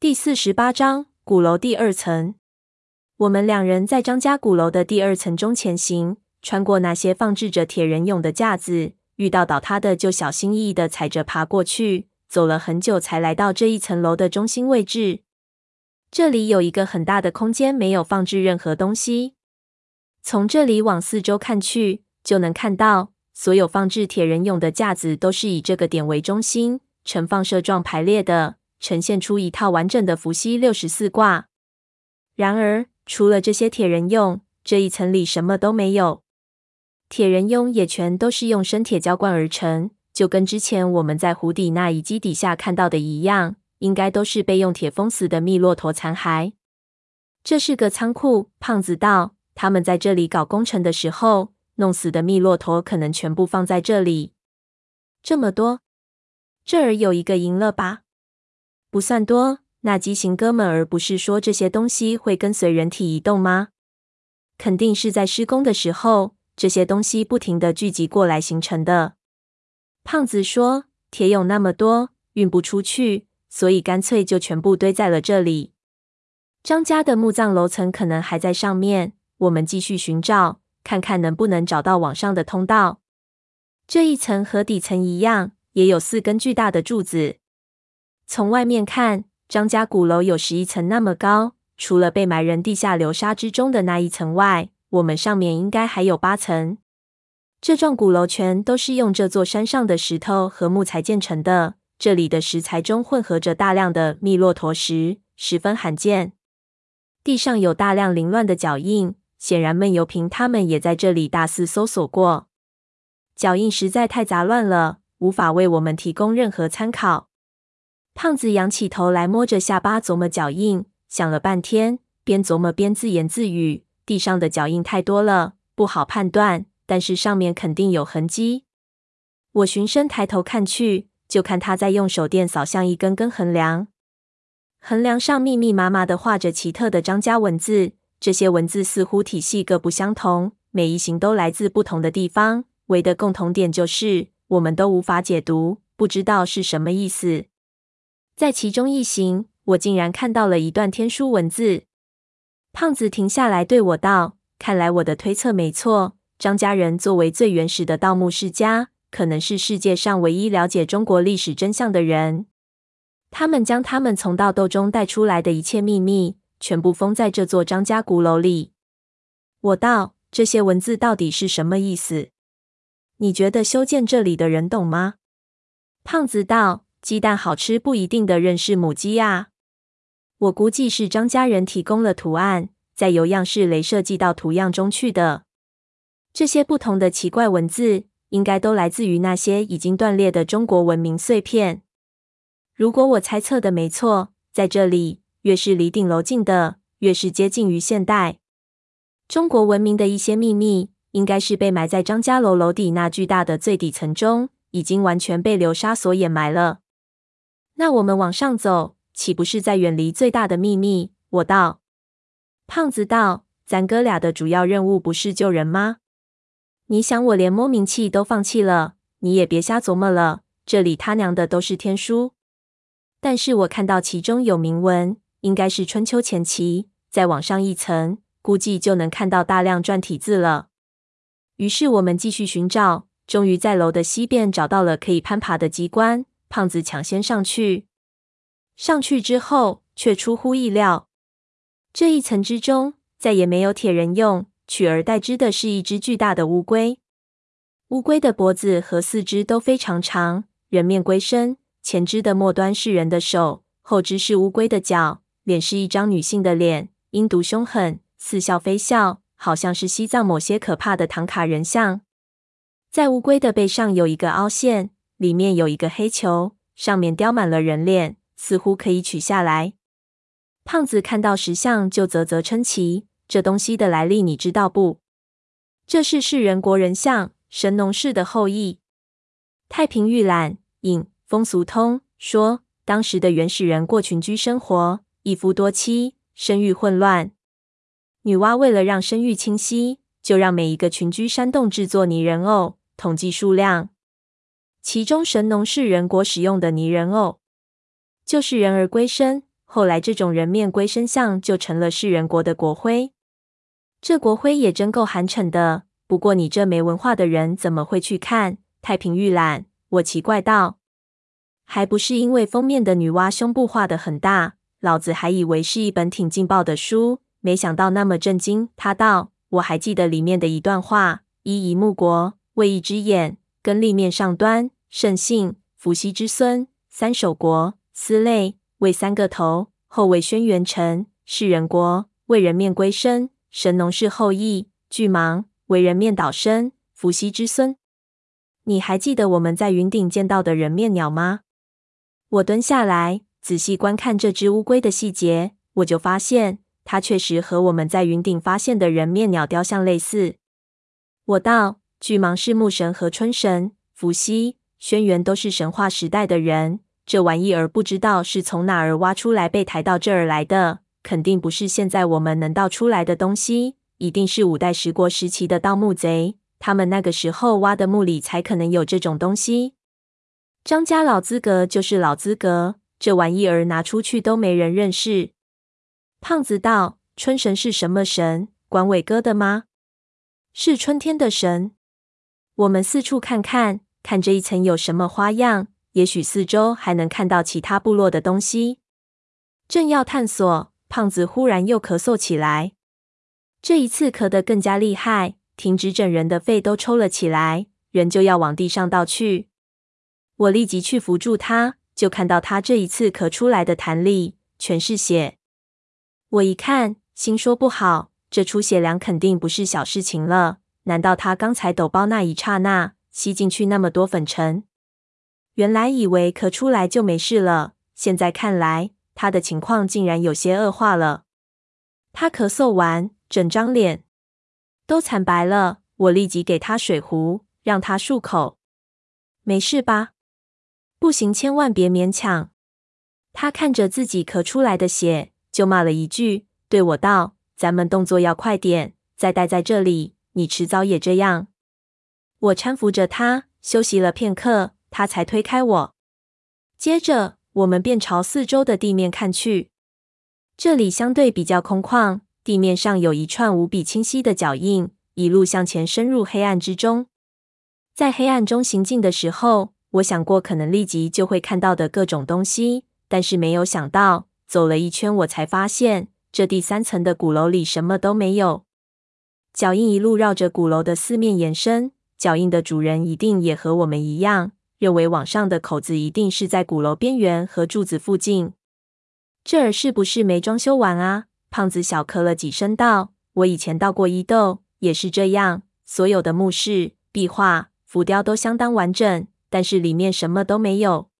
第四十八章鼓楼第二层。我们两人在张家鼓楼的第二层中前行，穿过那些放置着铁人俑的架子，遇到倒塌的就小心翼翼地踩着爬过去。走了很久，才来到这一层楼的中心位置。这里有一个很大的空间，没有放置任何东西。从这里往四周看去，就能看到所有放置铁人俑的架子都是以这个点为中心，呈放射状排列的。呈现出一套完整的伏羲六十四卦。然而，除了这些铁人俑，这一层里什么都没有。铁人俑也全都是用生铁浇灌而成，就跟之前我们在湖底那遗迹底下看到的一样，应该都是被用铁封死的密骆驼残骸。这是个仓库，胖子道。他们在这里搞工程的时候，弄死的密骆驼可能全部放在这里。这么多，这儿有一个银了吧？不算多，那畸形哥们儿不是说这些东西会跟随人体移动吗？肯定是在施工的时候，这些东西不停地聚集过来形成的。胖子说：“铁俑那么多，运不出去，所以干脆就全部堆在了这里。张家的墓葬楼层可能还在上面，我们继续寻找，看看能不能找到往上的通道。这一层和底层一样，也有四根巨大的柱子。”从外面看，张家鼓楼有十一层那么高。除了被埋人地下流沙之中的那一层外，我们上面应该还有八层。这幢鼓楼全都是用这座山上的石头和木材建成的。这里的石材中混合着大量的密骆驼石，十分罕见。地上有大量凌乱的脚印，显然闷油瓶他们也在这里大肆搜索过。脚印实在太杂乱了，无法为我们提供任何参考。胖子仰起头来，摸着下巴琢磨脚印，想了半天，边琢磨边自言自语：“地上的脚印太多了，不好判断，但是上面肯定有痕迹。”我循声抬头看去，就看他在用手电扫向一根根横梁，横梁上密密麻麻的画着奇特的张家文字，这些文字似乎体系各不相同，每一行都来自不同的地方，唯的共同点就是我们都无法解读，不知道是什么意思。在其中一行，我竟然看到了一段天书文字。胖子停下来对我道：“看来我的推测没错，张家人作为最原始的盗墓世家，可能是世界上唯一了解中国历史真相的人。他们将他们从盗窦中带出来的一切秘密，全部封在这座张家古楼里。”我道：“这些文字到底是什么意思？你觉得修建这里的人懂吗？”胖子道。鸡蛋好吃不一定的认识母鸡呀。我估计是张家人提供了图案，再由样式雷射寄到图样中去的。这些不同的奇怪文字，应该都来自于那些已经断裂的中国文明碎片。如果我猜测的没错，在这里越是离顶楼近的，越是接近于现代。中国文明的一些秘密，应该是被埋在张家楼楼底那巨大的最底层中，已经完全被流沙所掩埋了。那我们往上走，岂不是在远离最大的秘密？我道。胖子道：“咱哥俩的主要任务不是救人吗？你想，我连摸名器都放弃了，你也别瞎琢磨了。这里他娘的都是天书，但是我看到其中有铭文，应该是春秋前期。再往上一层，估计就能看到大量篆体字了。于是我们继续寻找，终于在楼的西边找到了可以攀爬的机关。”胖子抢先上去，上去之后却出乎意料，这一层之中再也没有铁人用，取而代之的是一只巨大的乌龟。乌龟的脖子和四肢都非常长，人面龟身，前肢的末端是人的手，后肢是乌龟的脚，脸是一张女性的脸，阴毒凶狠，似笑非笑，好像是西藏某些可怕的唐卡人像。在乌龟的背上有一个凹陷。里面有一个黑球，上面雕满了人脸，似乎可以取下来。胖子看到石像就啧啧称奇：“这东西的来历你知道不？这是世人国人像，神农氏的后裔。太平御览引风俗通说，当时的原始人过群居生活，一夫多妻，生育混乱。女娲为了让生育清晰，就让每一个群居山洞制作泥人偶，统计数量。”其中，神农氏人国使用的泥人偶，就是人儿龟身，后来这种人面龟身像就成了世人国的国徽。这国徽也真够寒碜的。不过你这没文化的人怎么会去看？太平御览，我奇怪道。还不是因为封面的女娲胸部画得很大，老子还以为是一本挺劲爆的书，没想到那么震惊。他道：“我还记得里面的一段话：一夷木国，为一只眼，跟立面上端，圣信，伏羲之孙；三首国，司类，为三个头，后为轩辕臣；是人国，为人面龟身，神农氏后裔；巨蟒，为人面岛身，伏羲之孙。你还记得我们在云顶见到的人面鸟吗？”我蹲下来仔细观看这只乌龟的细节，我就发现它确实和我们在云顶发现的人面鸟雕像类似。我道：“巨蟒是木神和春神，伏羲、轩辕都是神话时代的人。这玩意儿不知道是从哪儿挖出来，被抬到这儿来的，肯定不是现在我们能盗出来的东西，一定是五代十国时期的盗墓贼，他们那个时候挖的墓里才可能有这种东西。”张家老资格就是老资格，这玩意儿拿出去都没人认识。胖子道：“春神是什么神？管伟哥的吗？是春天的神。我们四处看看，看这一层有什么花样，也许四周还能看到其他部落的东西。”正要探索，胖子忽然又咳嗽起来，这一次咳得更加厉害，停止整人的肺都抽了起来，人就要往地上倒去。我立即去扶住他，就看到他这一次咳出来的痰里全是血。我一看，心说不好，这出血量肯定不是小事情了。难道他刚才抖包那一刹那吸进去那么多粉尘？原来以为咳出来就没事了，现在看来他的情况竟然有些恶化了。他咳嗽完，整张脸都惨白了。我立即给他水壶，让他漱口。没事吧？不行，千万别勉强。他看着自己咳出来的血，就骂了一句，对我道：“咱们动作要快点，再待在这里，你迟早也这样。”我搀扶着他，休息了片刻，他才推开我。接着，我们便朝四周的地面看去。这里相对比较空旷，地面上有一串无比清晰的脚印，一路向前深入黑暗之中。在黑暗中行进的时候，我想过可能立即就会看到的各种东西，但是没有想到走了一圈，我才发现这第三层的鼓楼里什么都没有。脚印一路绕着鼓楼的四面延伸，脚印的主人一定也和我们一样，认为网上的口子一定是在鼓楼边缘和柱子附近。这儿是不是没装修完啊？胖子小咳了几声道：“我以前到过伊豆，也是这样，所有的墓室、壁画、浮雕都相当完整。”但是里面什么都没有，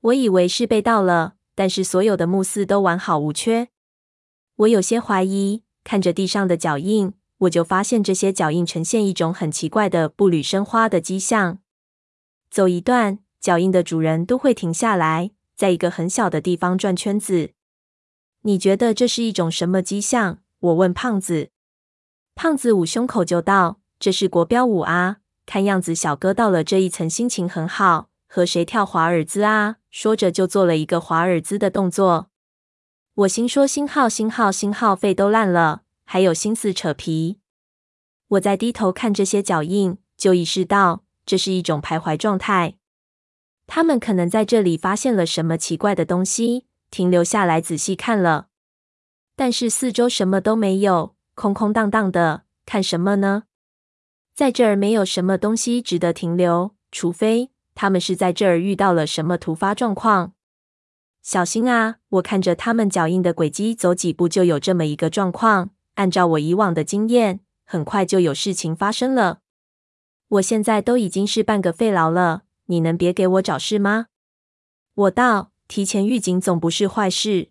我以为是被盗了，但是所有的墓室都完好无缺。我有些怀疑，看着地上的脚印，我就发现这些脚印呈现一种很奇怪的步履生花的迹象。走一段，脚印的主人都会停下来，在一个很小的地方转圈子。你觉得这是一种什么迹象？我问胖子。胖子捂胸口就道：“这是国标舞啊。”看样子，小哥到了这一层，心情很好，和谁跳华尔兹啊？说着就做了一个华尔兹的动作。我心说：星号，星号，星号，肺都烂了，还有心思扯皮。我在低头看这些脚印，就意识到这是一种徘徊状态。他们可能在这里发现了什么奇怪的东西，停留下来仔细看了。但是四周什么都没有，空空荡荡的，看什么呢？在这儿没有什么东西值得停留，除非他们是在这儿遇到了什么突发状况。小心啊！我看着他们脚印的轨迹，走几步就有这么一个状况。按照我以往的经验，很快就有事情发生了。我现在都已经是半个废劳了，你能别给我找事吗？我道，提前预警总不是坏事。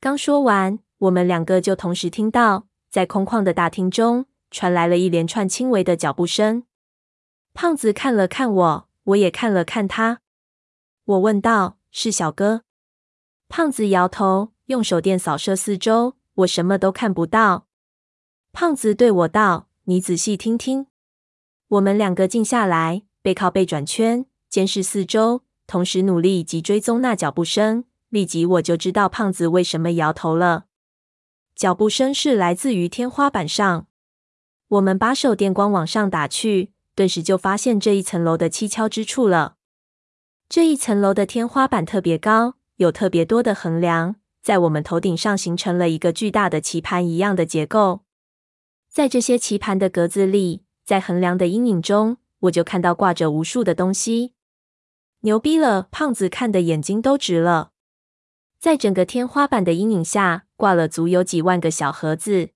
刚说完，我们两个就同时听到，在空旷的大厅中。传来了一连串轻微的脚步声。胖子看了看我，我也看了看他。我问道：“是小哥？”胖子摇头，用手电扫射四周，我什么都看不到。胖子对我道：“你仔细听听。”我们两个静下来，背靠背转圈，监视四周，同时努力及追踪那脚步声。立即我就知道胖子为什么摇头了。脚步声是来自于天花板上。我们把手电光往上打去，顿时就发现这一层楼的蹊跷之处了。这一层楼的天花板特别高，有特别多的横梁，在我们头顶上形成了一个巨大的棋盘一样的结构。在这些棋盘的格子里，在横梁的阴影中，我就看到挂着无数的东西。牛逼了！胖子看的眼睛都直了。在整个天花板的阴影下，挂了足有几万个小盒子。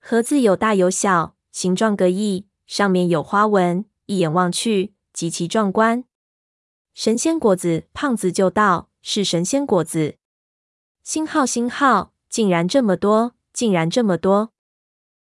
盒子有大有小，形状各异，上面有花纹，一眼望去极其壮观。神仙果子，胖子就道：“是神仙果子。”星号星号，竟然这么多，竟然这么多！